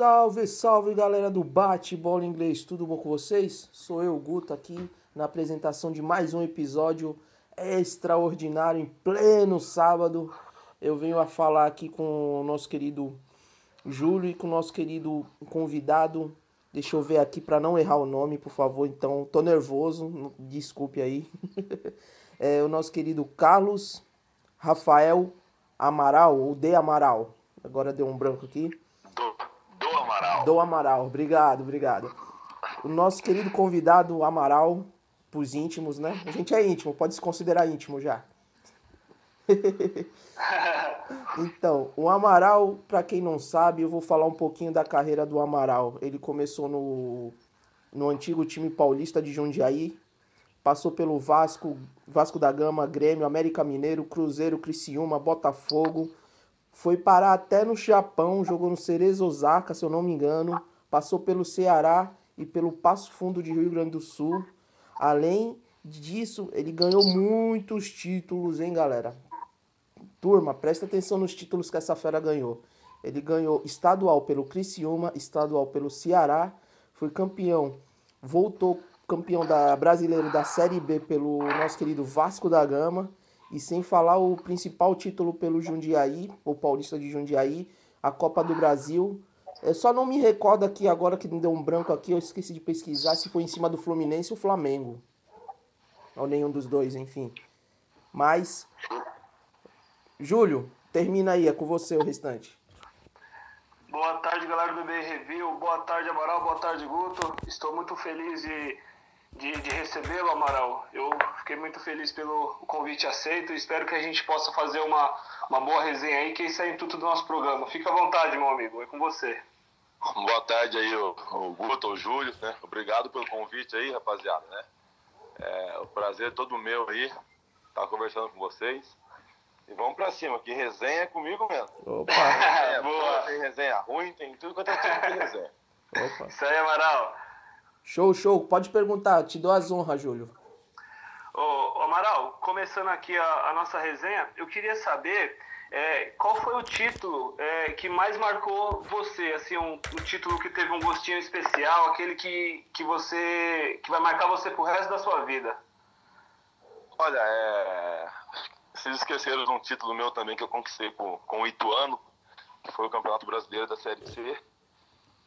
Salve, salve galera do Bate Bola Inglês, tudo bom com vocês? Sou eu, Guto, aqui na apresentação de mais um episódio extraordinário em pleno sábado. Eu venho a falar aqui com o nosso querido Júlio e com o nosso querido convidado. Deixa eu ver aqui para não errar o nome, por favor. Então, tô nervoso, desculpe aí. é o nosso querido Carlos Rafael Amaral, ou De Amaral. Agora deu um branco aqui. Do Amaral, obrigado, obrigado. O nosso querido convidado Amaral, pros íntimos, né? A gente é íntimo, pode se considerar íntimo já. então, o Amaral, para quem não sabe, eu vou falar um pouquinho da carreira do Amaral. Ele começou no, no antigo time paulista de Jundiaí, passou pelo Vasco, Vasco da Gama, Grêmio, América Mineiro, Cruzeiro, Criciúma, Botafogo, foi parar até no Japão, jogou no Cerezo Osaka, se eu não me engano. Passou pelo Ceará e pelo Passo Fundo de Rio Grande do Sul. Além disso, ele ganhou muitos títulos, hein, galera? Turma, presta atenção nos títulos que essa fera ganhou. Ele ganhou estadual pelo Criciúma, estadual pelo Ceará, foi campeão, voltou campeão da brasileiro da Série B pelo nosso querido Vasco da Gama e sem falar o principal título pelo Jundiaí, o Paulista de Jundiaí, a Copa do Brasil. Eu só não me recordo aqui agora que me deu um branco aqui, eu esqueci de pesquisar se foi em cima do Fluminense ou Flamengo. Ou nenhum dos dois, enfim. Mas. Júlio, termina aí, é com você o restante. Boa tarde, galera do BR Review. Boa tarde, Amaral. Boa tarde, Guto. Estou muito feliz de de, de recebê-lo, Amaral. Eu fiquei muito feliz pelo convite aceito. Espero que a gente possa fazer uma, uma boa resenha aí, que isso é intuito do nosso programa. Fica à vontade, meu amigo. É com você. Boa tarde aí, o, o Guto, o Júlio, né? Obrigado pelo convite aí, rapaziada, né? É, o prazer é todo meu aí, estar tá conversando com vocês. E vamos pra cima, que resenha é comigo mesmo. Opa! É, boa. Tem resenha ruim, tem tudo quanto é tipo de resenha. Opa. Isso aí, Amaral. Show, show. Pode perguntar, te dou as honras, Júlio. Ô, Amaral, começando aqui a, a, nossa resenha, eu queria saber é, qual foi o título é, que mais marcou você, assim, um, um, título que teve um gostinho especial, aquele que, que você que vai marcar você pro resto da sua vida. Olha, é... vocês esqueceram de um título meu também que eu conquistei com, com o Ituano, que foi o Campeonato Brasileiro da Série C.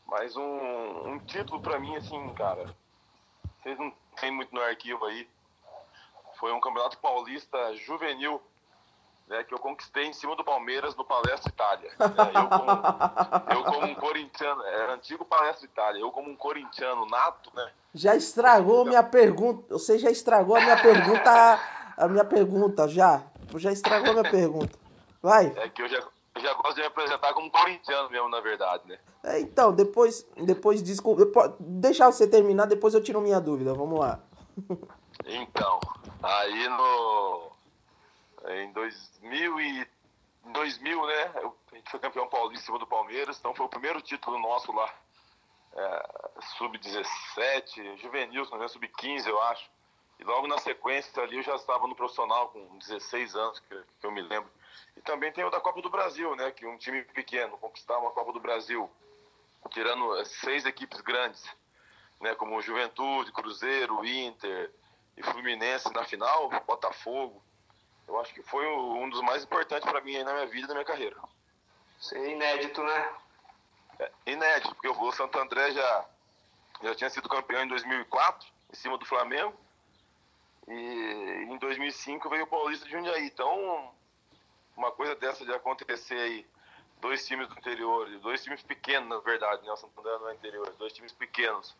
Mas um, um título para mim, assim, cara, vocês não tem muito no arquivo aí. Foi um campeonato paulista juvenil, né, que eu conquistei em cima do Palmeiras no Palestra Itália. Né, eu, como, eu, como, um corintiano, é antigo Palestra Itália, eu como um corintiano nato, né? Já estragou minha pergunta. Você já estragou a minha pergunta. A minha pergunta, já. Já estragou a minha pergunta. Vai. É que eu já, já gosto de me apresentar como corintiano mesmo, na verdade, né? É, então, depois, depois desculpa, deixar você terminar, depois eu tiro minha dúvida. Vamos lá. Então, aí no em 2000 e 2000, né? A gente foi campeão paulista em cima do Palmeiras, então foi o primeiro título nosso lá. É, sub-17, juvenil, sub-15, eu acho. E logo na sequência ali eu já estava no profissional com 16 anos, que, que eu me lembro. E também tem o da Copa do Brasil, né? Que um time pequeno conquistar uma Copa do Brasil, tirando eh, seis equipes grandes, né? Como Juventude, Cruzeiro, Inter e Fluminense na final, Botafogo. Eu acho que foi um dos mais importantes para mim na minha vida e na minha carreira. Isso é inédito, né? É, inédito, porque o Santo André já, já tinha sido campeão em 2004, em cima do Flamengo. E em 2005 veio o Paulista de Jundiaí. Então, uma coisa dessa de acontecer aí, dois times do interior, dois times pequenos, na verdade, né? O Santander não é interior, dois times pequenos,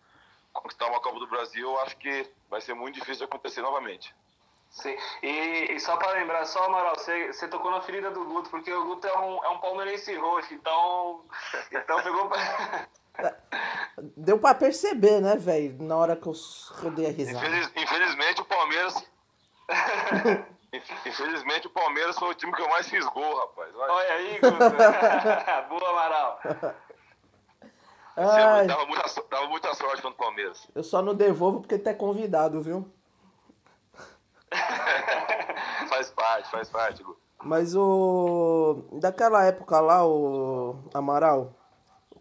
conquistar uma Copa do Brasil, eu acho que vai ser muito difícil de acontecer novamente. Sim, e, e só para lembrar, só Amaral, você, você tocou na ferida do Guto, porque o Guto é um, é um palmeirense roxo, então, então pegou. Deu para perceber, né, velho, na hora que eu rodei a risada. Infeliz, infelizmente o Palmeiras Infelizmente o Palmeiras foi o time que eu mais fiz gol, rapaz. Vai. Olha aí, Boa, Amaral. Ai. Dava, muita, dava muita sorte contra o Palmeiras. Eu só não devolvo porque tu é convidado, viu? faz parte, faz parte, Gu. Mas o. Daquela época lá, o Amaral,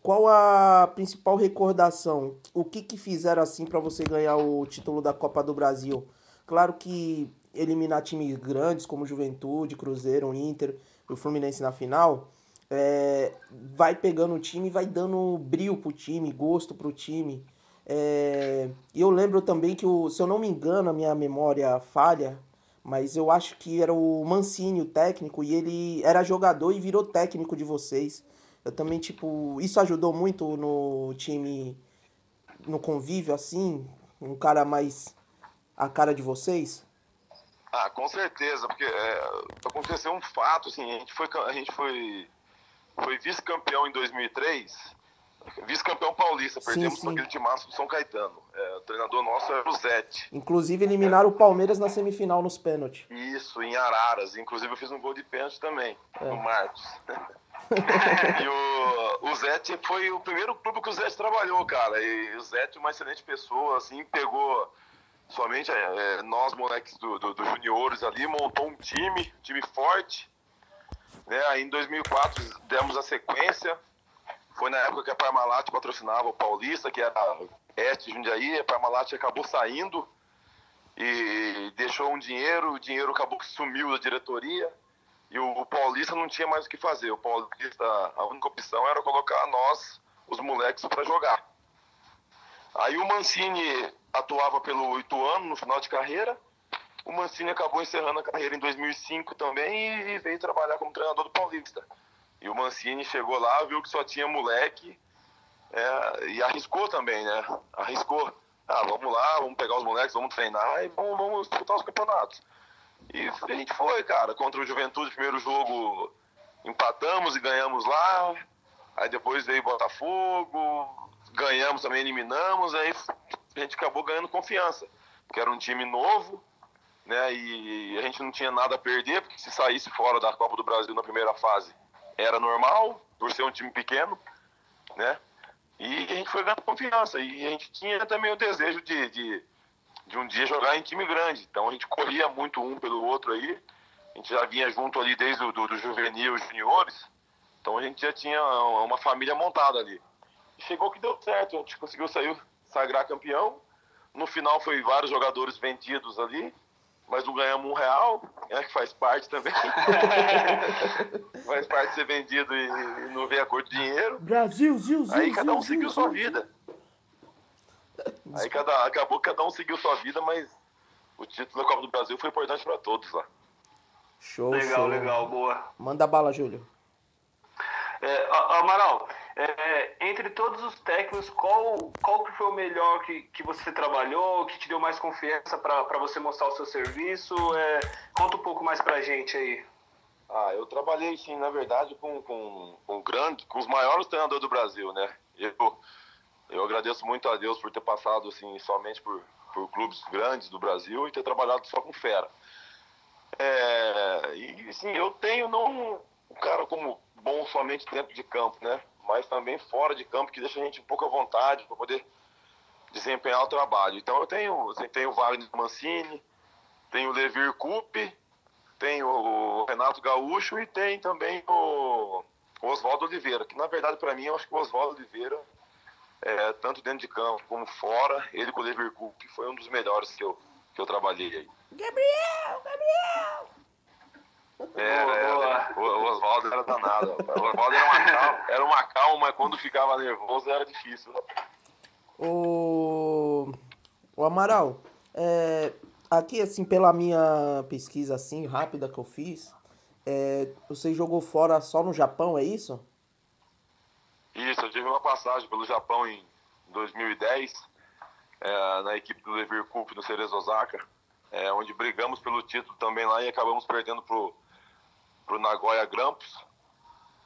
qual a principal recordação? O que que fizeram assim para você ganhar o título da Copa do Brasil? Claro que eliminar times grandes como Juventude, Cruzeiro, Inter, o Fluminense na final, é, vai pegando o time, vai dando brilho pro time, gosto pro time. É, e eu lembro também que, o, se eu não me engano, a minha memória falha, mas eu acho que era o Mancini, o técnico, e ele era jogador e virou técnico de vocês. Eu também, tipo, isso ajudou muito no time, no convívio, assim, um cara mais a cara de vocês? Ah, com certeza, porque é, aconteceu um fato, assim, a gente foi, a gente foi, foi vice-campeão em 2003, vice-campeão paulista, perdemos sim, sim. aquele timaço do São Caetano. É, o treinador nosso era o Zete. Inclusive eliminaram é. o Palmeiras na semifinal nos pênaltis. Isso, em Araras. Inclusive eu fiz um gol de pênalti também, é. no Marcos. e o, o Zete foi o primeiro clube que o Zete trabalhou, cara. E o Zete, uma excelente pessoa, assim, pegou somente é, é, nós, moleques do, do, do, juniores ali, montou um time, time forte. Né? Aí em 2004 demos a sequência. Foi na época que a Parmalat patrocinava o Paulista, que era Este Jundiaí. A Parmalat acabou saindo e deixou um dinheiro. O dinheiro acabou que sumiu da diretoria. E o, o Paulista não tinha mais o que fazer. O Paulista, a única opção era colocar nós, os moleques, para jogar. Aí o Mancini atuava pelo Ituano no final de carreira. O Mancini acabou encerrando a carreira em 2005 também e veio trabalhar como treinador do Paulista. E o Mancini chegou lá, viu que só tinha moleque é, e arriscou também, né? Arriscou. Ah, vamos lá, vamos pegar os moleques, vamos treinar e vamos, vamos disputar os campeonatos. E a gente foi, cara, contra o Juventude, primeiro jogo empatamos e ganhamos lá. Aí depois veio Botafogo, ganhamos também, eliminamos, aí a gente acabou ganhando confiança, porque era um time novo, né? E a gente não tinha nada a perder, porque se saísse fora da Copa do Brasil na primeira fase era normal, por ser um time pequeno, né? E a gente foi ganhando confiança. E a gente tinha também o desejo de, de, de um dia jogar em time grande. Então a gente corria muito um pelo outro aí. A gente já vinha junto ali desde o do, do juvenil, juniores. Então a gente já tinha uma família montada ali. Chegou que deu certo, a gente conseguiu sair, sagrar campeão. No final foi vários jogadores vendidos ali, mas não ganhamos um real, é que faz parte também. faz parte de ser vendido e, e não ver a cor do dinheiro. Brasil, Zil, Zil, Aí cada um seguiu sua vida. Aí cada, acabou que cada um seguiu sua vida, mas o título da Copa do Brasil foi importante para todos lá. Show, legal, show. legal, boa. Manda bala, Júlio. É, Amaral, é, entre todos os técnicos, qual, qual que foi o melhor que, que você trabalhou, que te deu mais confiança para você mostrar o seu serviço? É, conta um pouco mais pra gente aí. Ah, eu trabalhei, sim, na verdade, com, com, com, grande, com os maiores treinadores do Brasil, né? Eu, eu agradeço muito a Deus por ter passado, assim, somente por, por clubes grandes do Brasil e ter trabalhado só com fera. É, e, sim, eu tenho não um cara como bom somente dentro de campo, né? mas também fora de campo, que deixa a gente um pouco à vontade para poder desempenhar o trabalho. Então eu tenho, assim, tenho o Wagner Mancini, tenho o Levir Coupe, tenho o Renato Gaúcho e tem também o, Oswaldo Oliveira, que na verdade para mim eu acho que o Oswaldo Oliveira, é, tanto dentro de campo como fora, ele com o Levir Coupe foi um dos melhores que eu, que eu trabalhei aí. Gabriel, Gabriel! Era, era. O Oswaldo era danado. O Oswaldo era uma calma, era uma calma, mas quando ficava nervoso era difícil. O, o Amaral, é, aqui assim, pela minha pesquisa assim, rápida que eu fiz, é, você jogou fora só no Japão, é isso? Isso, eu tive uma passagem pelo Japão em 2010, é, na equipe do Levir Cup no Cerezo Osaka, é, onde brigamos pelo título também lá e acabamos perdendo pro pro Nagoya Grampus.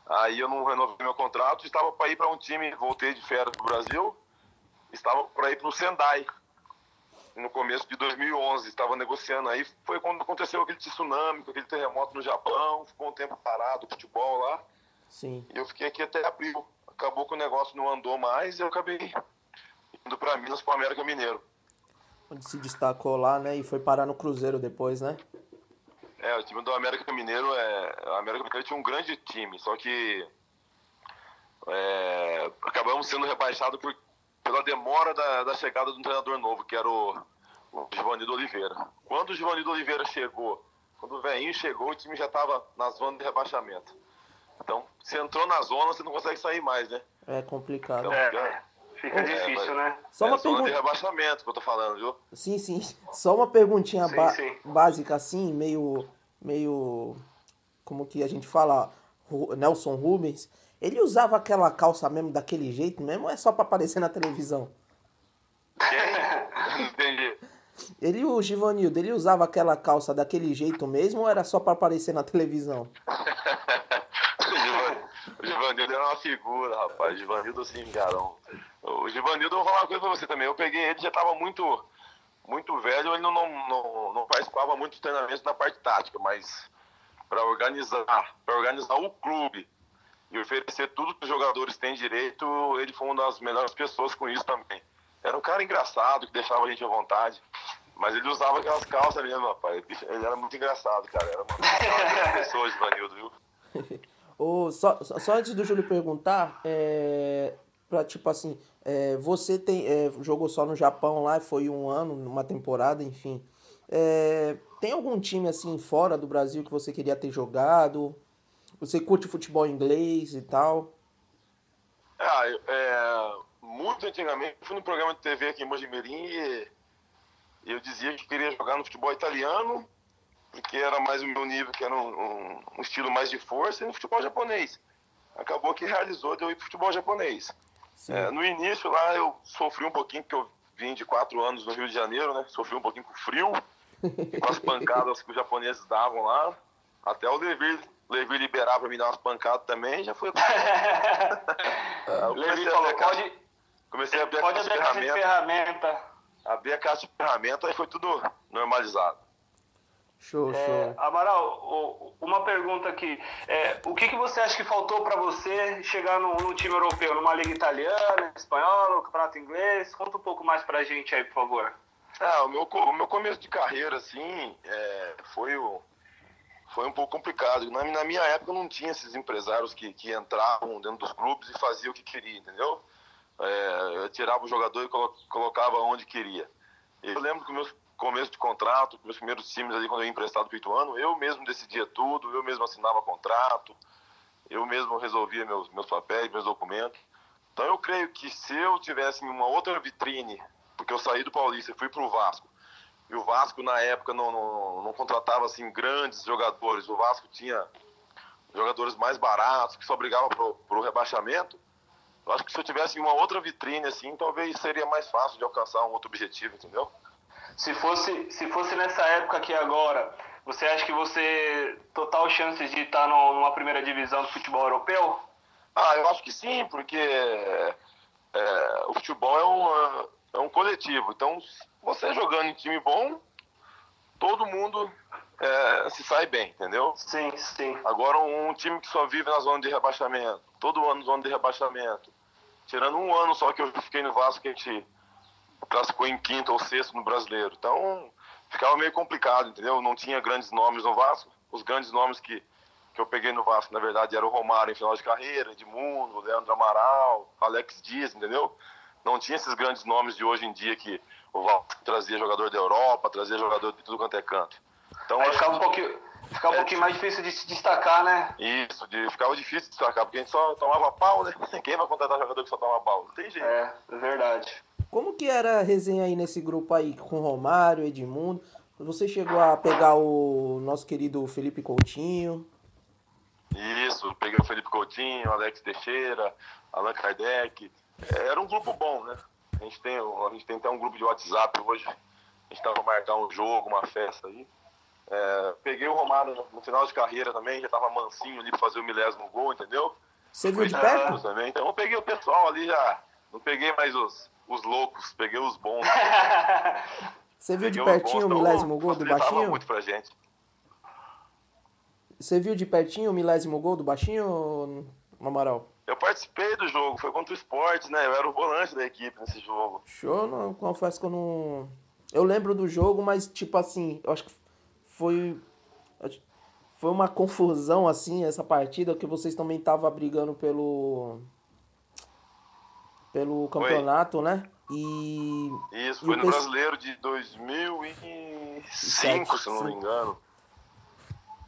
Aí eu não renovei meu contrato, estava para ir para um time, voltei de férias pro Brasil, estava para ir para o Sendai. No começo de 2011, estava negociando aí, foi quando aconteceu aquele tsunami, aquele terremoto no Japão, ficou um tempo parado o futebol lá. Sim. E eu fiquei aqui até abril. Acabou que o negócio não andou mais e eu acabei indo para Minas, para América Mineiro. Onde se destacou lá, né? E foi parar no Cruzeiro depois, né? É, o time do América Mineiro é. O América Mineiro tinha um grande time, só que é, acabamos sendo rebaixados por, pela demora da, da chegada do treinador novo, que era o, o Givanildo Oliveira. Quando o Givanildo Oliveira chegou, quando o velhinho chegou, o time já estava na zona de rebaixamento. Então, se entrou na zona, você não consegue sair mais, né? É complicado. Então, É, fica- fica difícil, mas- né? Só é uma zona de pergunta. rebaixamento que eu tô falando, viu? Sim, sim. Só uma perguntinha Sim, ba- sim. básica assim, meio. Meio. Como que a gente fala? Nelson Rubens. Ele usava aquela calça mesmo daquele jeito mesmo ou é só pra aparecer na televisão? Entendi. Ele, o Givanildo, ele usava aquela calça daquele jeito mesmo ou era só pra aparecer na televisão? O Givan- O Givanildo era uma figura, rapaz. O Givanildo, assim, garão. O Givanildo, eu vou falar uma coisa pra você também. Eu peguei ele, já tava muito, muito velho, ele não, não, não, não participava muito dos treinamentos na parte tática, mas para organizar, para organizar o clube e oferecer tudo que os jogadores têm direito, ele foi uma das melhores pessoas com isso também. Era um cara engraçado, que deixava a gente à vontade. Mas ele usava aquelas calças mesmo, rapaz. Ele era muito engraçado, cara. Era uma, pessoa, Givanildo, viu? Só, só só antes do Júlio perguntar, é, pra, tipo assim, é, você tem, é, jogou só no Japão lá, foi um ano, uma temporada, enfim. É, tem algum time assim fora do Brasil que você queria ter jogado? Você curte futebol inglês e tal? Ah, é, muito antigamente fui no programa de TV aqui em Mojimirim e eu dizia que queria jogar no futebol italiano, porque era mais o meu nível, que era um, um- um estilo mais de força, e no futebol japonês. Acabou que realizou de eu ir pro futebol japonês. É, no início lá eu sofri um pouquinho, porque eu vim de quatro anos no Rio de Janeiro, né? Sofri um pouquinho com o frio, com as pancadas que os japoneses davam lá. Até o Levi, Levi liberar pra me dar umas pancadas também, já foi. Eu Levi comecei a falou, caixa- pode, Comecei a abrir a pode caixa abrir de a caixa de ferramenta, ferramenta. abri a caixa de ferramenta e foi tudo normalizado. Show, É, show. Amaral, uma pergunta aqui. É, o que, que você acha que faltou para você chegar no, no time europeu? Numa liga italiana, espanhola, campeonato inglês? Conta um pouco mais pra gente aí, por favor. Ah, o meu, o meu começo de carreira, assim, é, foi, o, foi um pouco complicado. Na, na minha época não tinha esses empresários que, que entravam dentro dos clubes e faziam o que queria, entendeu? É, eu tirava o jogador e colo- colocava onde queria. Eu lembro que meus começo de contrato, meus primeiros times ali quando eu ia emprestado para o ano, eu mesmo decidia tudo, eu mesmo assinava contrato, eu mesmo resolvia meus, meus papéis, meus documentos. Então eu creio que se eu tivesse uma outra vitrine, porque eu saí do Paulista e fui para o Vasco, e o Vasco na época não, não, não contratava assim grandes jogadores, o Vasco tinha jogadores mais baratos, que só brigavam para o rebaixamento, eu acho que se eu tivesse uma outra vitrine assim, talvez seria mais fácil de alcançar um outro objetivo, entendeu? Se fosse, se fosse nessa época aqui agora, você acha que você total chances de estar no- numa primeira divisão do futebol europeu? Ah, eu acho que sim, porque é, o futebol é um, é um coletivo. Então, você jogando em time bom, todo mundo é, se sai bem, entendeu? Sim, sim. Agora, um time que só vive na zona de rebaixamento, todo ano zona de rebaixamento, tirando um ano só que eu fiquei no Vasco, que a gente classificou em quinto ou sexto no brasileiro. Então, ficava meio complicado, entendeu? Não tinha grandes nomes no Vasco. Os grandes nomes que, que eu peguei no Vasco, na verdade, era o Romário em final de carreira, Edmundo, Leandro Amaral, Alex Dias, entendeu? Não tinha esses grandes nomes de hoje em dia que o Vasco trazia jogador da Europa, trazia jogador de tudo quanto é canto. Então, Aí ficava um pouquinho, ficava um É, pouquinho mais difícil de se destacar, né? isso, de, ficava difícil de destacar, porque a gente só tomava pau, né? Quem vai contratar jogador que só toma pau? Não tem jeito. É, é verdade. Como que era a resenha aí nesse grupo aí com Romário, Edmundo? Você chegou a pegar o nosso querido Felipe Coutinho? Isso, peguei o Felipe Coutinho, Alex Teixeira, Allan Kardec. É, Era um grupo bom, né? A gente tem, a gente tem até um grupo de WhatsApp hoje. A gente tava marcar um jogo, uma festa aí. É, peguei o Romário no, final de carreira também, já tava mansinho ali pra fazer o milésimo gol, entendeu? Você viu de perto? Também. Então eu peguei o pessoal ali já. Não peguei mais os, os loucos, peguei os bons. Você viu de pertinho o bons, então milésimo gol do Baixinho? muito pra gente. Você viu de pertinho o milésimo gol do Baixinho, Amaral? Eu participei do jogo, foi contra o esporte, né? Eu era o volante da equipe nesse jogo. Show, não, confesso que eu não. Eu lembro do jogo, mas tipo assim, eu acho que foi. Foi uma confusão assim essa partida, que vocês também estavam brigando pelo. Pelo campeonato, né? E. Isso, foi e no pes... brasileiro de 2005, se não me engano.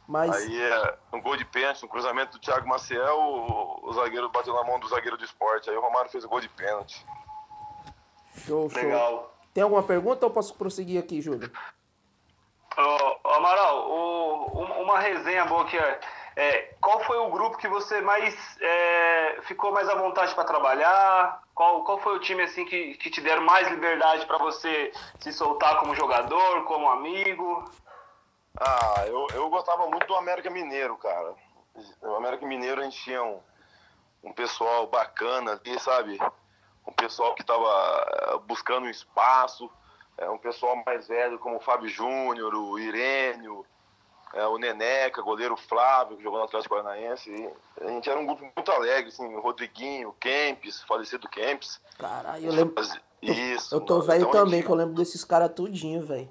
Mas... Aí é um gol de pênalti, um cruzamento do Thiago Maciel, o, o zagueiro bateu na mão do zagueiro do esporte. Aí o Romário fez o gol de pênalti. Show, show. Legal. Tem alguma pergunta ou posso prosseguir aqui, Júlio? Ô, Amaral, o, uma resenha boa aqui é, é, qual foi o grupo que você mais é, ficou mais à vontade para trabalhar? Qual, qual foi o time assim que, que te deram mais liberdade para você se soltar como jogador, como amigo? Ah, eu, eu gostava muito do América Mineiro, cara. O América Mineiro a gente tinha um, um pessoal bacana ali, sabe? Um pessoal que estava eh, buscando um espaço, é, um pessoal mais velho como o Fábio Júnior, o Irênio, é, o Neneca, goleiro Flávio, que jogou no Atlético Paranaense. A gente era um grupo muito alegre, assim, o Rodriguinho, o Kempis, falecido Kempis. Caralho, eu lembro. Isso. Eu tô velho então, também, gente... que eu lembro desses caras tudinho, velho.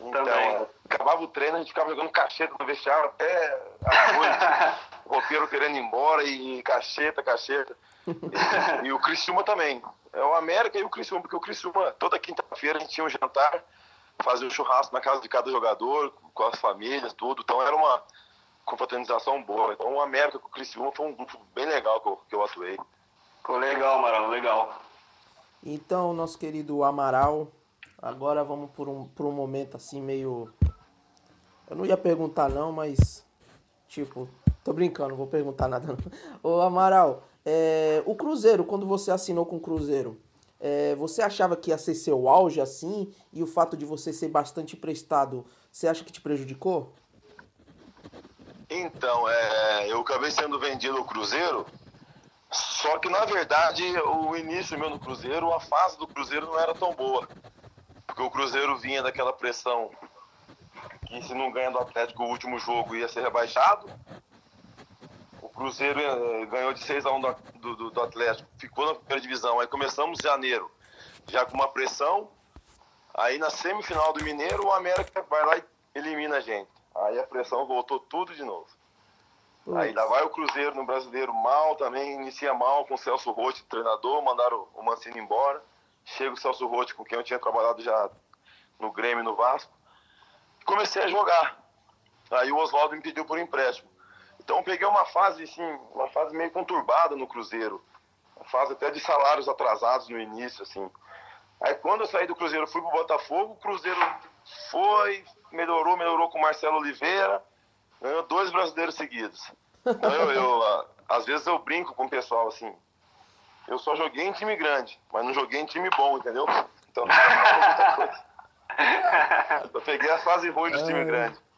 Então, também acabava o treino, a gente ficava jogando cacheta no vestiário até a noite. o roupeiro querendo ir embora e cacheta, cacheta. E, e o Criciúma também. É o América e o Criciúma, porque o Criciúma, toda quinta-feira a gente tinha um jantar, fazia um churrasco na casa de cada jogador, com as famílias, tudo. Então era uma confraternização boa. Então o América com o Criciúma foi um grupo bem legal que eu, que eu atuei. Ficou legal, Amaral, legal. Então, nosso querido Amaral, agora vamos por um, por um momento assim meio eu não ia perguntar não, mas tipo, tô brincando, não vou perguntar nada não. Ô Amaral, é, o Cruzeiro, quando você assinou com o Cruzeiro, é, você achava que ia ser seu auge assim? E o fato de você ser bastante prestado, você acha que te prejudicou? Então, é, eu acabei sendo vendido ao Cruzeiro, só que na verdade o início meu no Cruzeiro, a fase do Cruzeiro não era tão boa. Porque o Cruzeiro vinha daquela pressão que se não ganha do Atlético o último jogo ia ser rebaixado. Cruzeiro eh, ganhou de 6 a 1 do, do, do Atlético, ficou na primeira divisão. Aí começamos janeiro, já com uma pressão. Aí na semifinal do Mineiro, o América vai lá e elimina a gente. Aí a pressão voltou tudo de novo. Aí lá vai o Cruzeiro no brasileiro mal também, inicia mal com o Celso Rotti, treinador, mandaram o Mancini embora. Chega o Celso Rotti, com quem eu tinha trabalhado já no Grêmio no Vasco comecei a jogar. Aí o Oswaldo me pediu por empréstimo. Então peguei uma fase, assim, uma fase meio conturbada no Cruzeiro. Uma fase até de salários atrasados no início, assim. Aí quando eu saí do Cruzeiro, fui pro Botafogo, o Cruzeiro foi, melhorou, melhorou com o Marcelo Oliveira, ganhou dois brasileiros seguidos. Então eu, eu, às vezes eu brinco com o pessoal assim, eu só joguei em time grande, mas não joguei em time bom, entendeu? Então não muita coisa. Eu peguei a fase ruim dos é. times grandes.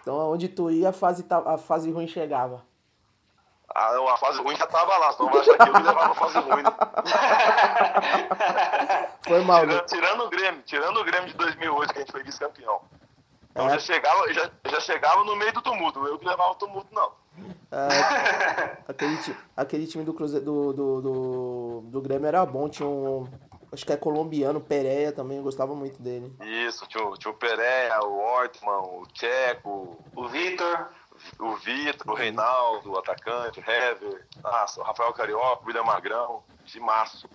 Então, onde tu ia, a fase, a fase ruim chegava. Ah, não, a fase ruim já tava lá, senão vai achar que eu me levava a fase ruim. Né? Foi mal. Tirando, né? tirando, o Grêmio, tirando o Grêmio de 2008, que a gente foi vice-campeão. Então é. já, chegava, já, já chegava no meio do tumulto, eu que levava o tumulto, não. É, aquele, aquele time do, Cruze, do, do, do, do Grêmio era bom, tinha um, acho que é colombiano, Pereira também, eu gostava muito dele. Isso, tinha, tinha o Pereira, o Ortman, o Tcheco, o Vitor. O Vitor, o Reinaldo, o atacante, o Hever, nossa, o Rafael Carioca, o William Magrão, de março.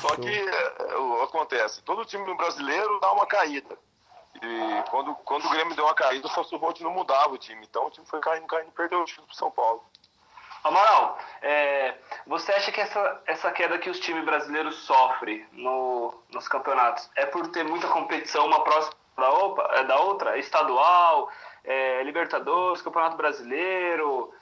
Só que é, acontece, todo time brasileiro dá uma caída. E quando, quando o Grêmio deu uma caída, o Celso Rotti não mudava o time. Então o time foi caindo, caindo e perdeu o título pro São Paulo. Amaral, é, você acha que essa, essa queda que os times brasileiros sofrem no, nos campeonatos é por ter muita competição uma próxima da, opa, é da outra? Estadual, é, Libertadores, Campeonato Brasileiro,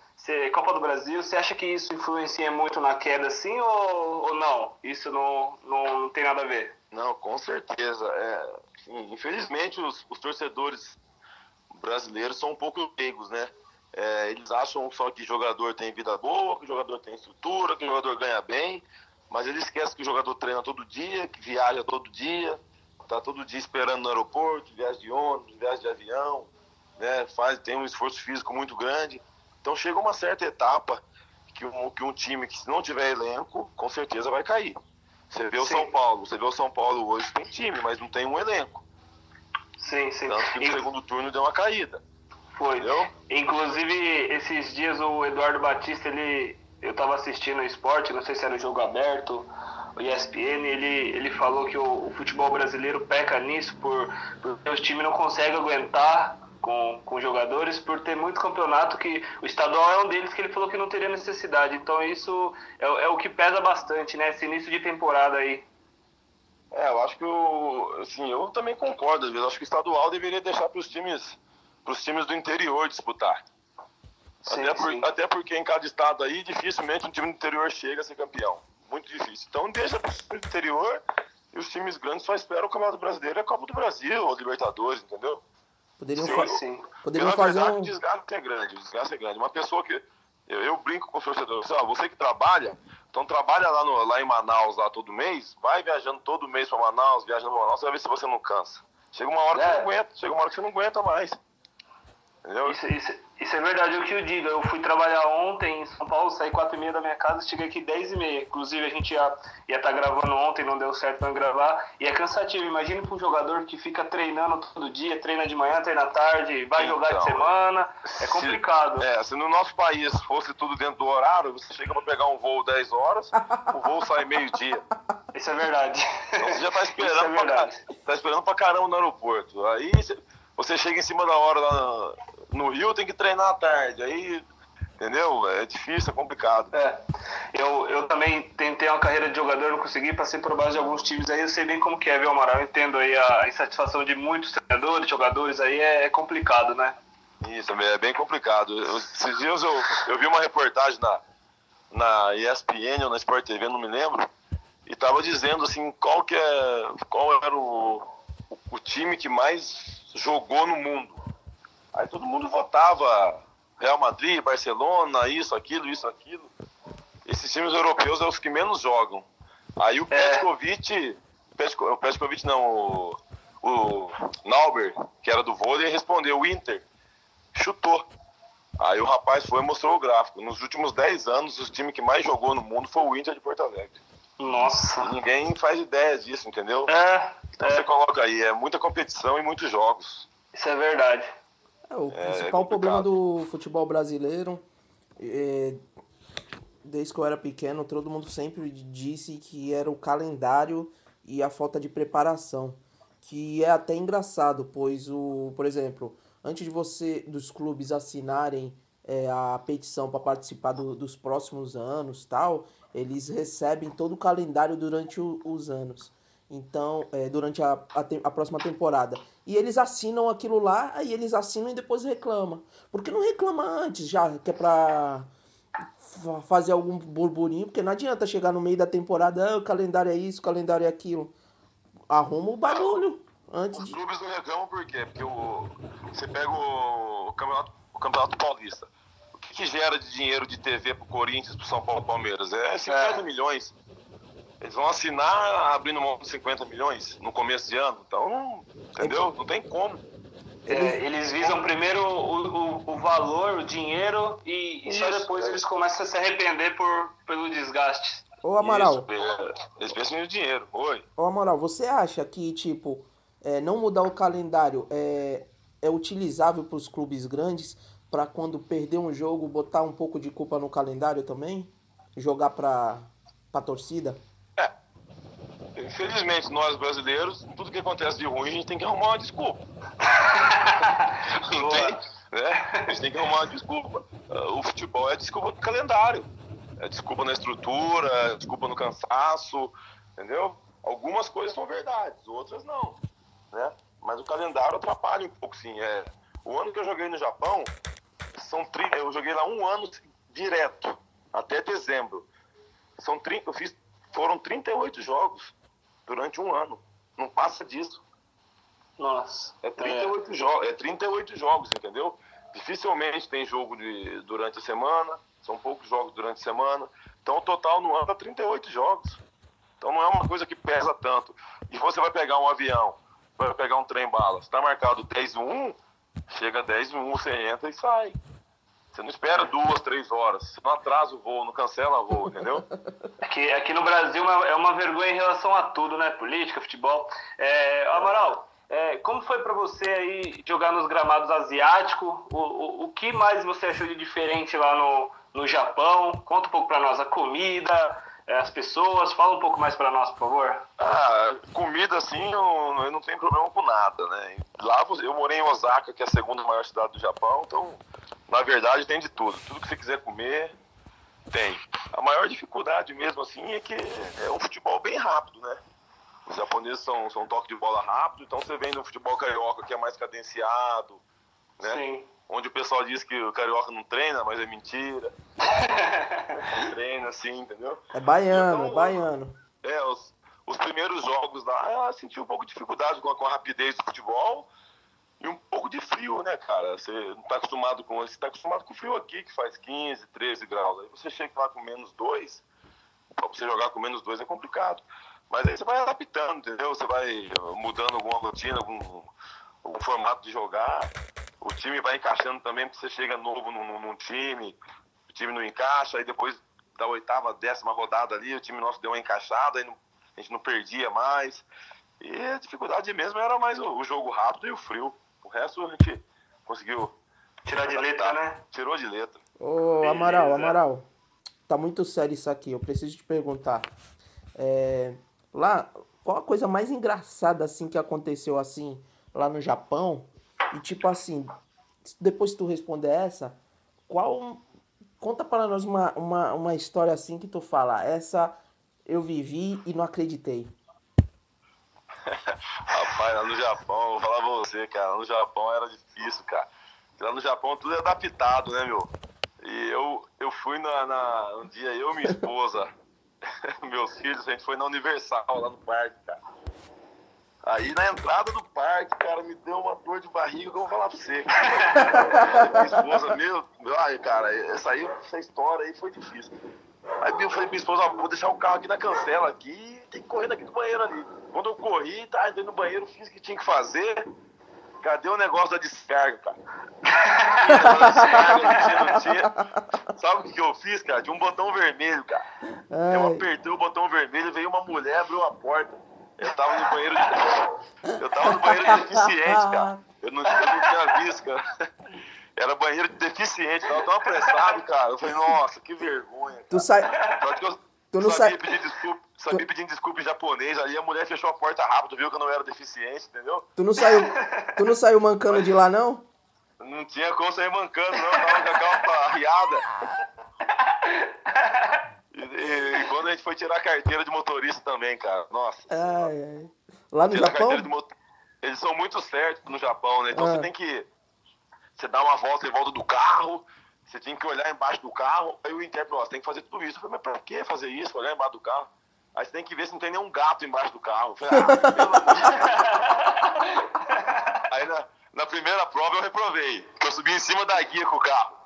Copa do Brasil, você acha que isso influencia muito na queda assim ou, ou não? Isso não, não, não, tem nada a ver? Não, com certeza. É, infelizmente os, os torcedores brasileiros são um pouco leigos, né? É, eles acham só que jogador tem vida boa, que o jogador tem estrutura, que o jogador ganha bem, mas eles esquecem que o jogador treina todo dia, que viaja todo dia, tá todo dia esperando no aeroporto, viaja de ônibus, viaja de avião, né, faz, tem um esforço físico muito grande. Então chega uma certa etapa que um, que um time que se não tiver elenco, com certeza vai cair. Você vê o sim. São Paulo, você vê o São Paulo hoje tem time, mas não tem um elenco. Sim, sim. Tanto que no e... segundo turno deu uma caída. Foi. Entendeu? Inclusive, esses dias o Eduardo Batista, ele, eu tava assistindo o esporte, não sei se era o jogo aberto, o ESPN, ele, ele falou que o, o futebol brasileiro peca nisso por, porque os times não conseguem aguentar com, com jogadores por ter muito campeonato que o estadual é um deles que ele falou que não teria necessidade. Então isso é, é o que pesa bastante, né? Esse início de temporada aí. É, eu acho que o, assim, eu também concordo. Às vezes, acho que o estadual deveria deixar para os times, os times do interior disputar. Sim, até, por, até porque em cada estado aí dificilmente um time do interior chega a ser campeão. Muito difícil. Então deixa para o interior e os times grandes só esperam o Campeonato Brasileiro e a Copa do Brasil, ou Libertadores, entendeu? Poderiam, sim, fa sim. poderiam fazer verdade, um... o desgaste é grande, o desgaste é grande. Uma pessoa que... Eu, eu brinco com os torcedores, ah, você que trabalha, então trabalha lá, no, lá em Manaus lá todo mês, vai viajando todo mês para Manaus, viajando para Manaus, você vai ver se você não cansa. Chega uma hora é. que você não aguenta, chega uma hora que você não aguenta mais. Entendeu? Isso, isso, isso é verdade o que eu digo. Eu fui trabalhar ontem em São Paulo, saí 4 e meia da minha casa, cheguei aqui 10 e meia. Inclusive a gente ia estar tá gravando ontem, não deu certo não gravar. E é cansativo. Imagina para um jogador que fica treinando todo dia, treina de manhã, treina à tarde, vai então, jogar de semana. É complicado. Se, é, se no nosso país fosse tudo dentro do horário, você chega para pegar um voo 10 horas, o voo sai meio-dia. Isso é verdade. Então você já está esperando, é pra, tá esperando pra caramba no aeroporto. Aí você chega em cima da hora lá no Rio, tem que treinar à tarde. Aí, entendeu? É difícil, é complicado. É. Eu, eu também tentei uma carreira de jogador, não consegui, passei por base de alguns times aí, eu sei bem como que é, viu, Amaral? Eu entendo aí a insatisfação de muitos treinadores, jogadores aí, é, é complicado, né? Isso, é bem complicado. Eu, esses dias eu, eu vi uma reportagem na, na ESPN ou na Sport TV, não me lembro, e tava dizendo assim, qual que é. qual era o, o, o time que mais jogou no mundo. Aí todo mundo votava Real Madrid, Barcelona, isso, aquilo, isso, aquilo. Esses times europeus são os que menos jogam. Aí o é. Petkovic, o Petkovic não, o, o Nauber, que era do vôlei, respondeu, o Inter, chutou. Aí o rapaz foi e mostrou o gráfico. Nos últimos 10 anos, o time que mais jogou no mundo foi o Inter de Porto Alegre. Nossa. Ninguém faz ideia disso, entendeu? É. Então é. você coloca aí, é muita competição e muitos jogos. Isso é verdade. É, o é, principal problema do futebol brasileiro, é, desde que eu era pequeno, todo mundo sempre disse que era o calendário e a falta de preparação. Que é até engraçado, pois o, por exemplo, antes de você dos clubes assinarem é, a petição para participar do, dos próximos anos, tal, eles recebem todo o calendário durante o, os anos. Então, é, durante a, a, te, a, próxima temporada. E eles assinam aquilo lá, aí eles assinam e depois reclamam. Porque não reclama antes, já que é pra fazer algum burburinho, porque não adianta chegar no meio da temporada, ah, o calendário é isso, o calendário é aquilo. Arruma o bagulho antes Os clubes não reclamam por quê? Porque o, você pega o, o, campeonato, o Campeonato Paulista. O que, que, gera de dinheiro de TV pro Corinthians, pro São Paulo Palmeiras? É 50 é. milhões. Eles vão assinar abrindo mão de 50 milhões no começo de ano. Então, entendeu? Não tem como. É, eles visam primeiro o, o, o, valor, o dinheiro, e, e só depois eles começam a se arrepender por, pelo desgaste. Ô Amaral. Isso, eles pensam no dinheiro. Oi. Ô Amaral, você acha que, tipo, é, não mudar o calendário é, é utilizável para os clubes grandes para quando perder um jogo botar um pouco de culpa no calendário também? Jogar para a torcida? Infelizmente, nós brasileiros, tudo que acontece de ruim, a gente tem que arrumar uma desculpa. Não tem, né? A gente tem que arrumar uma desculpa. Uh, o futebol é desculpa do calendário. É desculpa na estrutura, é desculpa no cansaço, entendeu? Algumas coisas são verdades, outras não, né? Mas o calendário atrapalha um pouco, sim. É, o ano que eu joguei no Japão, são tri... eu joguei lá um ano direto, até dezembro. São 30, eu fiz, foram 38 jogos durante um ano. Não passa disso. Nossa. É 38, é. Jo é 38 jogos, entendeu? Dificilmente tem jogo de, durante a semana, são poucos jogos durante a semana. Então, o total no ano é 38 jogos. Então, não é uma coisa que pesa tanto. E você vai pegar um avião, vai pegar um trem-bala, está marcado 10 1, chega 10 1, você entra e sai. Você não espera duas, três horas. Você não atrasa o voo, não cancela o voo, entendeu? Aqui, aqui no Brasil é uma vergonha em relação a tudo, né? Política, futebol. É, Amaral, é, como foi para você aí jogar nos gramados asiáticos? O, o, o, que mais você achou de diferente lá no, no Japão. Conta um pouco para nós a comida, é, as pessoas. Fala um pouco mais para nós, por favor. Ah, comida assim, eu, eu, não tenho problema com nada, né? Lá eu morei em Osaka, que é a segunda maior cidade do Japão, então na verdade tem de tudo. Tudo que você quiser comer, tem. A maior dificuldade mesmo assim é que é um futebol bem rápido, né? Os japoneses são, são um toque de bola rápido, então você vem no futebol carioca que é mais cadenciado, né? Sim. Onde o pessoal diz que o carioca não treina, mas é mentira. não treina, assim, entendeu? É baiano, então, é baiano. É, os, os primeiros jogos lá, eu senti um pouco de dificuldade com a, com a rapidez do futebol e um pouco de frio, né, cara? Você não tá acostumado com. Você tá acostumado com frio aqui, que faz 15, 13 graus. Aí você chega lá com menos 2, pra você jogar com menos 2 é complicado. Mas aí você vai adaptando, entendeu? Você vai mudando alguma rotina, algum, algum formato de jogar. O time vai encaixando também, porque você chega novo num, num time, o time não encaixa, aí depois da oitava, décima rodada ali, o time nosso deu uma encaixada, aí não, a gente não perdia mais. E a dificuldade mesmo era mais o, o jogo rápido e o frio. O resto a gente conseguiu tirar de letra, né? Tirou de letra. Ô, Amaral, Amaral, tá muito sério isso aqui. Eu preciso te perguntar. É, lá, qual a coisa mais engraçada assim que aconteceu assim lá no Japão? E tipo assim, depois que tu responder essa, qual conta para nós uma, uma, uma história assim que tu fala, essa eu vivi e não acreditei. Rapaz, lá no Japão, vou falar pra você, cara, no Japão era difícil, cara. Lá no Japão tudo é adaptado, né, meu? E eu, eu fui na, na um dia, eu e minha esposa, meus filhos, a gente foi na Universal, lá no parque, cara. Aí na entrada do parque, cara, me deu uma dor de barriga que eu vou falar pra você. minha esposa, meu, ai, cara, essa, aí, essa história aí foi difícil. Aí eu falei pra minha esposa, vou deixar o carro aqui na cancela aqui tem que correr daqui do banheiro ali. Quando eu corri, tá, entrei no banheiro, fiz o que tinha que fazer. Cadê o negócio da descarga, cara? não tinha, não tinha. Sabe o que, que eu fiz, cara? Tinha um botão vermelho, cara. Ai. Eu apertei o botão vermelho, veio uma mulher, abriu a porta. Eu tava no banheiro de. Eu tava no banheiro de deficiente, cara. Eu não, eu não tinha visto, cara. Era banheiro de deficiente, tava tão apressado, cara. Eu falei, nossa, que vergonha. Cara. Tu sai. Tu não sabia pedir desculpa, sabia tu... pedindo desculpa em japonês, ali a mulher fechou a porta rápido, viu que eu não era deficiente, entendeu? Tu não saiu, tu não saiu mancando de lá, não? Não tinha como sair mancando, não, tava com a calça arriada. E, e, e, quando a gente foi tirar a carteira de motorista também, cara, nossa. Ai, ai. Lá no Japão? Mot... Eles são muito certos no Japão, né? Então ah. você tem que. Você dá uma volta em volta do carro, você tinha que olhar embaixo do carro, aí o intérprete, ó, você tem que fazer tudo isso. Eu falei, mas pra que fazer isso? Olhar embaixo do carro. Aí você tem que ver se não tem nenhum gato embaixo do carro. Eu falei, ah, Aí na, na, primeira prova eu reprovei, porque eu subi em cima da guia com o carro.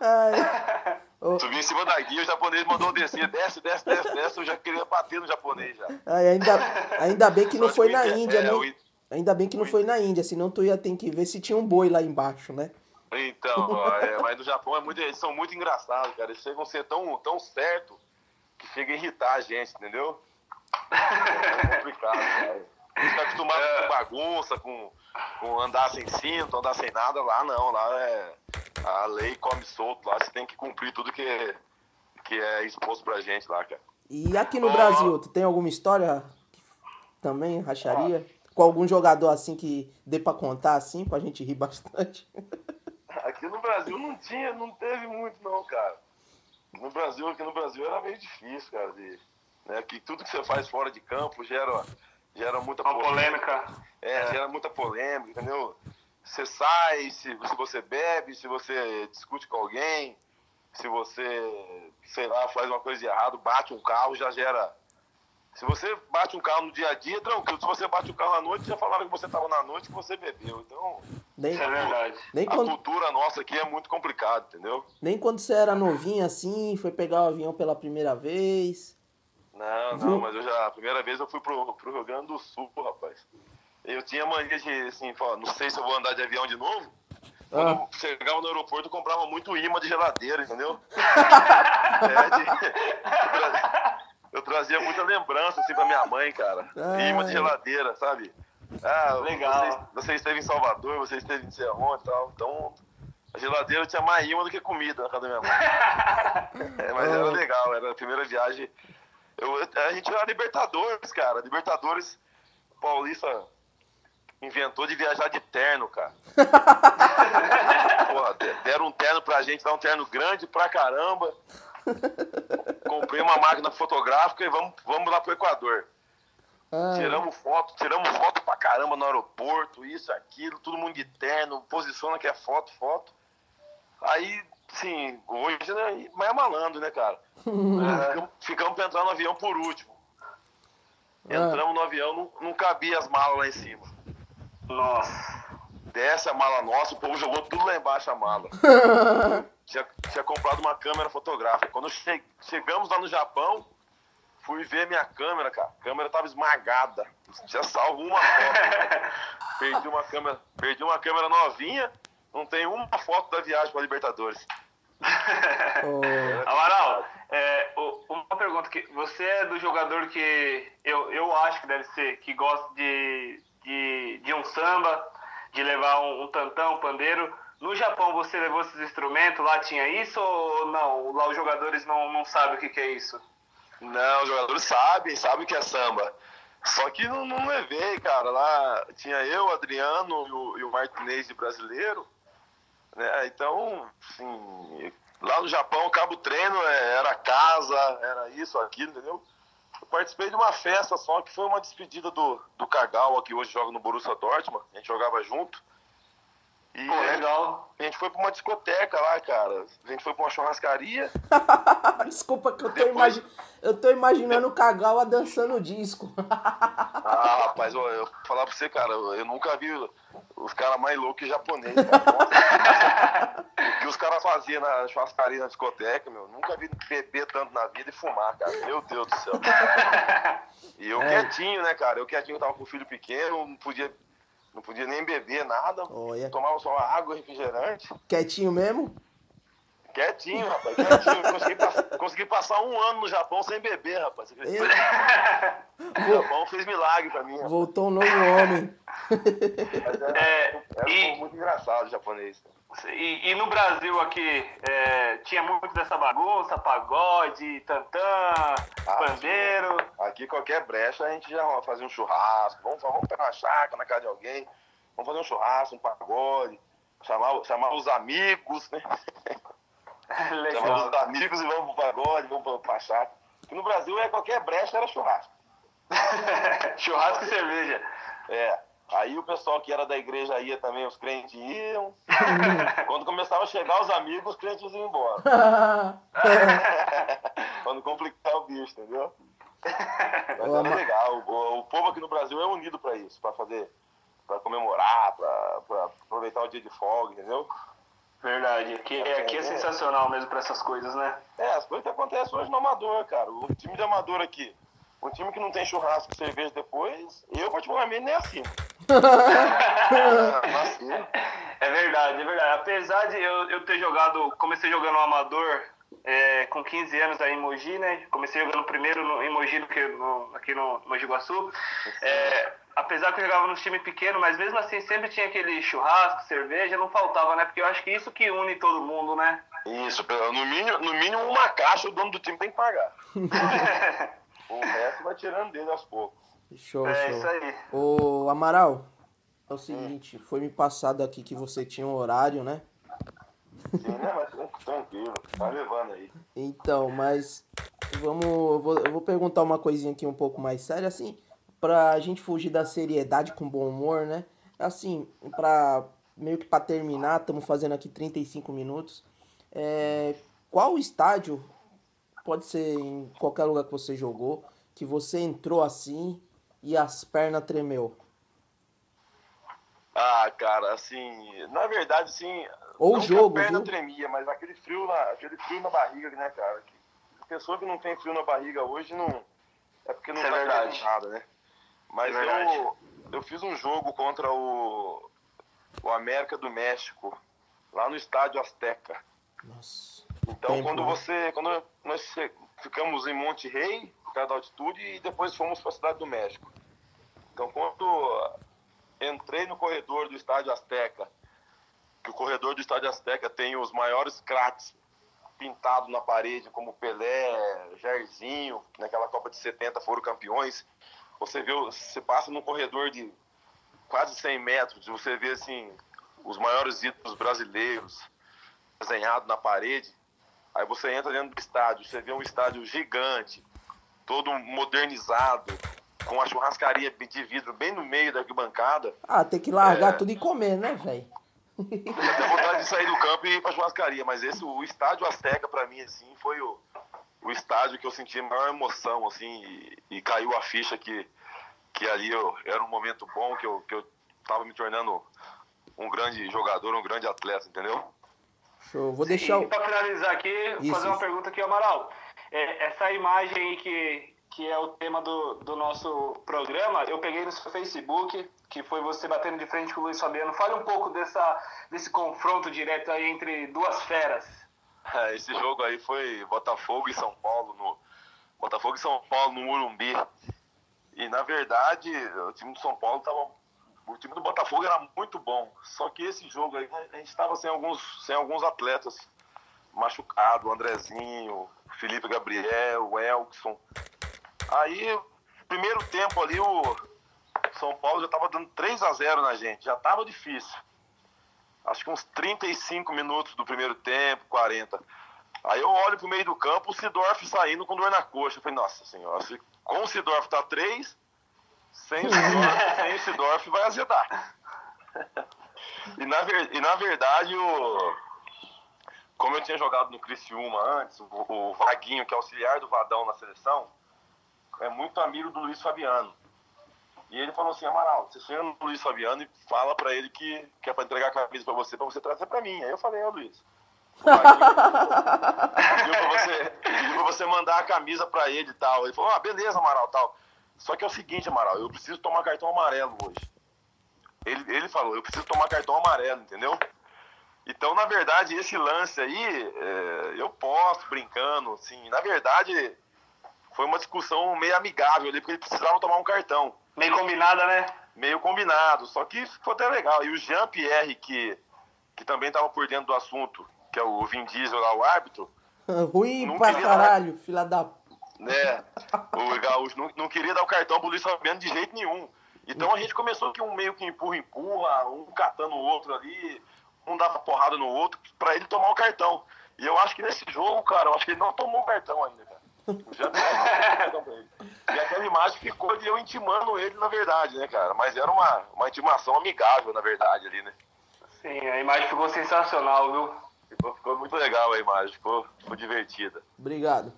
Ai. Subi em cima da guia, o japonês mandou descer, desce, desce, desce, desce, eu já queria bater no japonês já. Ai, ainda, ainda bem que não foi na Índia, é, né? Ainda bem que não foi na Índia, senão tu ia ter que ver se tinha um boi lá embaixo, né? Então, é, mas no Japão é muito, eles são muito engraçados, cara. Eles chegam a ser tão, tão certo que chega a irritar a gente, entendeu? É complicado, cara. A gente tá acostumado é. com bagunça, com, com andar sem cinto, andar sem nada. Lá não, lá é. A lei come solto, lá você tem que cumprir tudo que, que é exposto pra gente lá, cara. E aqui no oh. Brasil, tu tem alguma história também, racharia? Oh. Com algum jogador assim que dê pra contar assim, pra gente rir bastante? Aqui no Brasil não tinha, não teve muito não, cara. No Brasil, aqui no Brasil era meio difícil, cara, de, né, que tudo que você faz fora de campo gera, gera muita Uma polêmica. É, é, gera muita polêmica, entendeu? Você sai, se, se você bebe, se você discute com alguém, se você, sei lá, faz uma coisa de errado, bate um carro, já gera se você bate um carro no dia a dia, tranquilo. Se você bate o carro à noite, já falaram que você estava na noite que você bebeu. Então, nem, é verdade. Nem a quando... cultura nossa aqui é muito complicada, entendeu? Nem quando você era novinho assim, foi pegar o avião pela primeira vez. Não, não, mas eu já, a primeira vez eu fui pro, pro Rio Grande do Sul, rapaz. Eu tinha mania de, assim, não sei se eu vou andar de avião de novo. Quando ah. eu chegava no aeroporto, eu comprava muito imã de geladeira, entendeu? é, de eu trazia muita lembrança assim pra minha mãe, cara. Ah, Imã de geladeira, sabe? Ah, legal. Você, você, esteve em Salvador, você esteve em Serrão e tal. Então, A geladeira tinha mais imã do que comida na casa da minha mãe. É, mas era legal, era a primeira viagem. Eu, a gente era Libertadores, cara. Libertadores Paulista inventou de viajar de terno, cara. Porra, deram um terno pra gente, dar um terno grande pra caramba. Comprei uma máquina fotográfica e vamos, vamos lá pro Equador. Ah. Tiramos foto, tiramos foto pra caramba no aeroporto, isso, aquilo, todo mundo de terno, posiciona que é foto, foto. Aí, sim, hoje, né, mas é malandro, né, cara? é, ficamos pra entrar no avião por último. Ah. Entramos no avião, não, não cabia as malas lá em cima. Nossa. Desce a mala nossa, o povo jogou tudo lá embaixo a mala. tinha, tinha comprado uma câmera fotográfica. Quando che chegamos lá no Japão, fui ver minha câmera, cara. A câmera tava esmagada. Tinha salvo uma foto. perdi uma câmera, perdi uma câmera novinha, não tem uma foto da viagem para Libertadores. oh. Amaral, é, uma pergunta que você é do jogador que eu, eu acho que deve ser que gosta de, de, de um samba, de levar um, um tantão, um pandeiro. No Japão você levou esses instrumentos, lá tinha isso ou não? Lá os jogadores não, não sabem o que, que é isso? Não, os jogadores sabem, sabem o que é samba. Só que não, não levei, cara. Lá tinha eu, Adriano e o, e o Martinez de brasileiro. Né? Então, assim, lá no Japão, cabo treino é, era casa, era isso, aquilo, entendeu? Eu participei de uma festa só, que foi uma despedida do, do Kagawa, que hoje joga no Borussia Dortmund. A gente jogava junto. E Pô, legal. A gente foi pra uma discoteca lá, cara. A gente foi pra uma churrascaria. Desculpa que eu tô, Depois... imagi... eu tô imaginando o Kagawa dançando disco. ah, rapaz, eu, eu vou falar pra você, cara, eu nunca vi os caras mais loucos japoneses. o que os caras faziam na churrascaria, na discoteca, meu, nunca vi beber tanto na vida e fumar, cara. Meu Deus do céu. E eu é. quietinho, né, cara? Eu quietinho, tava com o filho pequeno, não podia não podia nem beber nada. Olha. Tomava só água, refrigerante. Quietinho mesmo? Quietinho, rapaz, quietinho. consegui, passar, consegui, passar um ano no Japão sem beber, rapaz. o Japão fez milagre pra mim. Rapaz. Voltou um novo homem. Mas era, é, era e... muito engraçado o japonês. E, e, no Brasil aqui, é, tinha muito dessa bagunça, pagode, tantã, ah, pandeiro. Aqui qualquer brecha a gente já fazia um churrasco, vamos, vamos pegar uma chácara na casa de alguém, vamos fazer um churrasco, um pagode, chamar, chamar os amigos, né? chamar os amigos e vamos pro pagode, vamos pra, chácara. Aqui no Brasil é qualquer brecha era churrasco. churrasco e cerveja. É. Aí o pessoal que era da igreja ia também, os crentes iam. Quando começava a chegar os amigos, os crentes iam embora. Quando complicar o bicho, entendeu? Mas Ô, era legal. O, o, povo aqui no Brasil é unido para isso, para fazer, para comemorar, para aproveitar o dia de folga, entendeu? Verdade. Aqui, é, aqui é, é sensacional mesmo para essas coisas, né? É, as coisas que acontecem hoje no amador, cara. O time de amador aqui um time que não tem churrasco e cerveja depois, eu particularmente nem assim. é verdade, é verdade. Apesar de eu, eu ter jogado, comecei jogando amador é, com 15 anos aí em Mogi, né? Comecei jogando primeiro no, em Mogi do que no, aqui no Mogi Guaçu. É, apesar que eu jogava num time pequeno, mas mesmo assim sempre tinha aquele churrasco, cerveja, não faltava, né? Porque eu acho que isso que une todo mundo, né? Isso, no mínimo, no mínimo uma caixa o dono do time tem que pagar. O resto vai tirando dele aos poucos. Show, é show. isso aí. Ô, Amaral, é o seguinte, hum. foi me passado aqui que você tinha um horário, né? Sim, né? Mas tranquilo, tá levando aí. Então, mas vamos. Eu vou, eu vou perguntar uma coisinha aqui um pouco mais séria, assim, pra gente fugir da seriedade com bom humor, né? Assim, pra. Meio que pra terminar, estamos fazendo aqui 35 minutos. É, qual estádio pode ser em qualquer lugar que você jogou, que você entrou assim e as pernas tremeu? Ah, cara, assim, na verdade, assim, ou o jogo, a perna viu? tremia, mas aquele frio na, aquele frio na barriga, né, cara? A pessoa que não tem frio na barriga hoje não é porque não Isso tá é verdade. nada, né? Mas é eu, eu fiz um jogo contra o, o América do México, lá no estádio Azteca. Nossa. Então, Tempo, quando né? você. Quando nós ficamos em Monte Rei, por causa da altitude, e depois fomos para a Cidade do México. Então, quando entrei no corredor do Estádio Azteca que o corredor do Estádio Azteca tem os maiores craques pintados na parede, como Pelé, Jairzinho, que naquela Copa de 70 foram campeões. Você vê, você passa num corredor de quase 100 metros, você vê assim os maiores ídolos brasileiros desenhados na parede. Aí você entra dentro do estádio, você vê um estádio gigante, todo modernizado, com a churrascaria de vidro bem no meio da arquibancada. Ah, tem que largar é... tudo e comer, né, velho? Eu tenho vontade de sair do campo e ir pra churrascaria, mas esse, o estádio Azteca, pra mim, assim, foi o, o estádio que eu senti a maior emoção, assim, e, e caiu a ficha que, que ali eu, era um momento bom, que eu, que eu tava me tornando um grande jogador, um grande atleta, entendeu? Show. Vou deixar o. Para finalizar aqui, isso, fazer uma pergunta aqui, Amaral. É, essa imagem aí que, que é o tema do, do nosso programa, eu peguei no seu Facebook, que foi você batendo de frente com o Luiz Fabiano. Fale um pouco dessa, desse confronto direto aí entre duas feras. Esse jogo aí foi Botafogo e São Paulo no Botafogo e São Paulo no Murumbi. E na verdade, o time do São Paulo tava o time do Botafogo era muito bom. Só que esse jogo aí, a gente estava sem alguns, sem alguns atletas machucados, o Andrezinho, Felipe Gabriel, o Elkson. Aí, primeiro tempo ali, o São Paulo já estava dando 3 a 0 na gente, já estava difícil. Acho que uns 35 minutos do primeiro tempo, 40. Aí eu olho pro meio do campo, o Sidorf saindo com dor na coxa. Eu falei, nossa senhora, se com o Sidorf tá 3, sem o Sidorf, sem o Sidorf vai azedar. E na, e na verdade, o, como eu tinha jogado no Criciúma antes, o, o Vaguinho, que é auxiliar do Vadão na seleção, é muito amigo do Luiz Fabiano. E ele falou assim, Amaral, você chega no Luiz Fabiano e fala pra ele que, que é pra entregar a camisa pra você, pra você trazer pra mim. Aí eu falei, ô Luiz, pediu pra, você, pediu pra você mandar a camisa pra ele e tal. Ele falou, ah, beleza, Amaral, tal. Só que é o seguinte, Amaral, eu preciso tomar cartão amarelo hoje. Ele, ele falou, eu preciso tomar cartão amarelo, entendeu? Então, na verdade, esse lance aí, é, eu posso brincando, assim, na verdade, foi uma discussão meio amigável ali, porque ele precisava tomar um cartão. Meio combinada, né? Meio combinado, só que ficou até legal. E o Jean-Pierre, que, que também estava por dentro do assunto, que é o Vin Diesel lá, o árbitro. Ruim pra caralho, dar... filha da né? O Gaúcho não, não queria dar o cartão pro Luiz Fabiano de jeito nenhum. Então a gente começou que um meio que empurra, empurra, um catando o outro ali, um dava porrada no outro, pra ele tomar o cartão. E eu acho que nesse jogo, cara, eu acho que ele não tomou o cartão ainda. Já ele. E aquela imagem ficou de eu intimando ele, na verdade, né, cara? Mas era uma, uma intimação amigável, na verdade, ali, né? Sim, a imagem ficou sensacional, viu? Ficou, ficou muito legal a imagem, ficou, ficou divertida. Obrigado.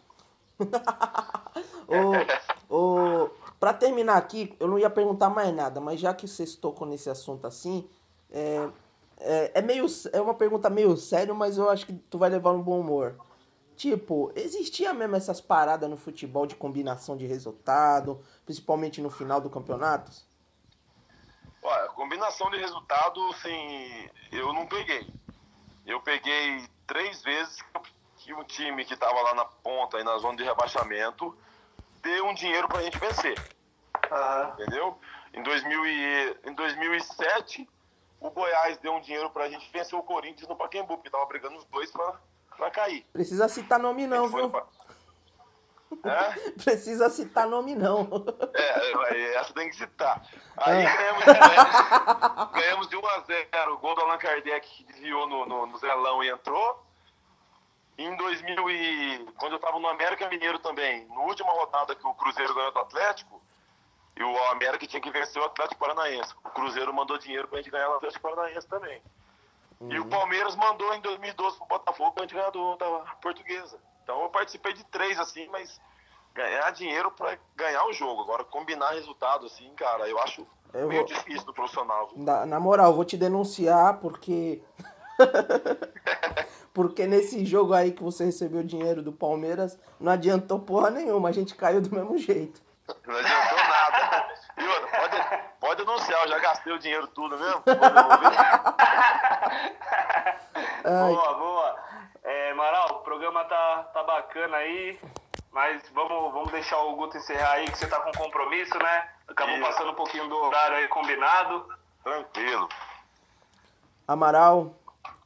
o, o, pra terminar aqui, eu não ia perguntar mais nada, mas já que vocês tocam nesse assunto assim, é, é, é, meio, é uma pergunta meio séria, mas eu acho que tu vai levar um bom humor. Tipo, existia mesmo essas paradas no futebol de combinação de resultado, principalmente no final do campeonato? Olha, combinação de resultado, sim, eu não peguei. Eu peguei três vezes que o time que estava lá na ponta, aí na zona de rebaixamento, deu um dinheiro para a gente vencer. Uhum. Entendeu? Em, 2000 e, em 2007, o Goiás deu um dinheiro para a gente vencer o Corinthians no Pacaembu, porque tava brigando os dois para cair. Precisa citar nome não, viu? É? Precisa citar nome não. É, essa tem que citar. Aí é. ganhamos, de, ganhamos de 1 a 0 o gol do Allan Kardec que desviou no, no, no zelão e entrou. Em 2000 e quando eu estava no América Mineiro também, na última rodada que o Cruzeiro ganhou do Atlético, e o América tinha que vencer o Atlético Paranaense. O Cruzeiro mandou dinheiro para a gente ganhar o Atlético Paranaense também. Uhum. E o uhum. Palmeiras mandou em 2012 pro Botafogo ganhar do, da Portuguesa. Então eu participei de três assim, mas ganhar dinheiro para ganhar o jogo. Agora combinar resultado assim, cara, eu acho eu meio vou... difícil no profissional. Na, na moral, vou te denunciar porque Porque nesse jogo aí que você recebeu dinheiro do Palmeiras, não adiantou porra nenhuma, a gente caiu do mesmo jeito. Não adiantou nada. pode, pode anunciar, eu já gastei o dinheiro tudo mesmo. boa, boa. É, Maral, o programa tá, tá bacana aí, mas vamos, vamos deixar o Guto encerrar aí, que você tá com compromisso, né? Acabou Isso. passando um pouquinho do horário aí combinado. Tranquilo. Amaral,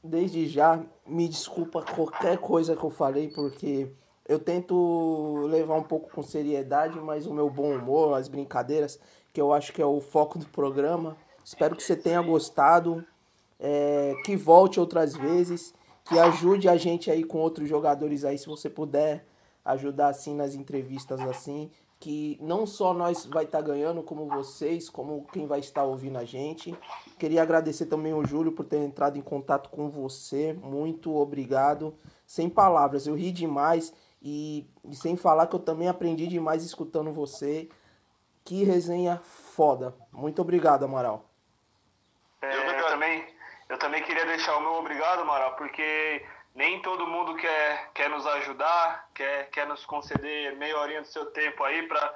desde já, me desculpa qualquer coisa que eu falei, porque eu tento levar um pouco com seriedade, mas o meu bom humor, as brincadeiras, que eu acho que é o foco do programa. Espero que você tenha gostado, é, que volte outras vezes, que ajude a gente aí com outros jogadores aí, se você puder ajudar assim nas entrevistas assim, que não só nós vai estar tá ganhando, como vocês, como quem vai estar ouvindo a gente. Queria agradecer também o Júlio por ter entrado em contato com você. Muito obrigado. Sem palavras, eu ri demais e, e sem falar que eu também aprendi demais escutando você. Que resenha foda. Muito obrigado, Amaral. É, eu, também, eu também queria deixar o meu obrigado, Amaral, porque nem todo mundo quer, quer nos ajudar, quer, quer nos conceder meia horinha do seu tempo aí para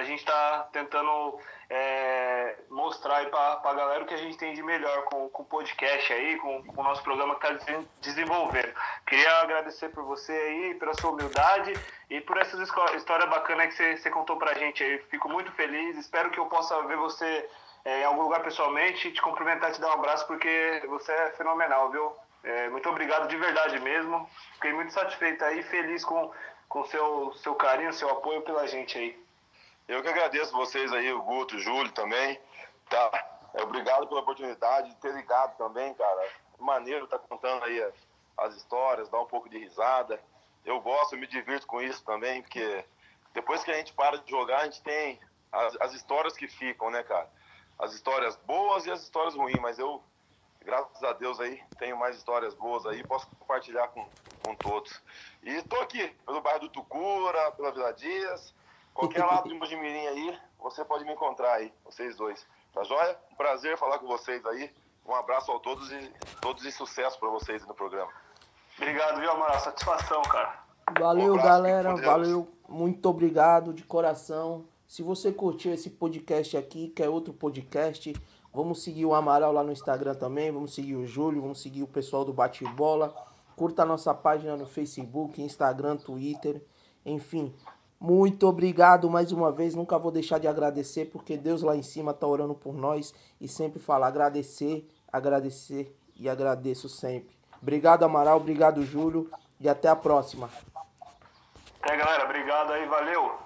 a gente estar tá tentando é, mostrar para a galera o que a gente tem de melhor com, o podcast aí, com, com o nosso programa que está desenvolvendo. Queria agradecer por você aí, pela sua humildade e por essas histórias bacanas que você, você contou para a gente aí. Fico muito feliz, espero que eu possa ver você é, em algum lugar pessoalmente, te cumprimentar, te dar um abraço, porque você é fenomenal, viu? É, muito obrigado de verdade mesmo. Fiquei muito satisfeito aí, feliz com com seu seu carinho, seu apoio pela gente aí. Eu que agradeço vocês aí, o Guto, o Júlio também, tá? É, obrigado pela oportunidade de ter ligado também, cara. Maneiro tá contando aí as, as histórias, dar um pouco de risada. Eu gosto, eu me divirto com isso também, porque depois que a gente para de jogar, a gente tem as, as histórias que ficam, né, cara? As histórias boas e as histórias ruins, mas eu graças a Deus aí, tenho mais histórias boas aí, posso compartilhar com, com todos. E estou aqui, pelo bairro do Tucura, pela Vila Dias, qualquer lado de Mojimirim aí, você pode me encontrar aí, vocês dois. Tá joia? Um prazer falar com vocês aí. Um abraço a todos e todos e sucesso para vocês no programa. Obrigado, viu, Amaral? Satisfação, cara. Valeu, um galera. Valeu. Muito obrigado de coração. Se você curtiu esse podcast aqui, quer outro podcast, Vamos seguir o Amaral lá no Instagram também. Vamos seguir o Júlio. Vamos seguir o pessoal do Bate Bola. Curta a nossa página no Facebook, Instagram, Twitter. Enfim, muito obrigado mais uma vez. Nunca vou deixar de agradecer, porque Deus lá em cima está orando por nós. E sempre fala agradecer, agradecer e agradeço sempre. Obrigado, Amaral. Obrigado, Júlio. E até a próxima. É, galera. Obrigado aí. Valeu.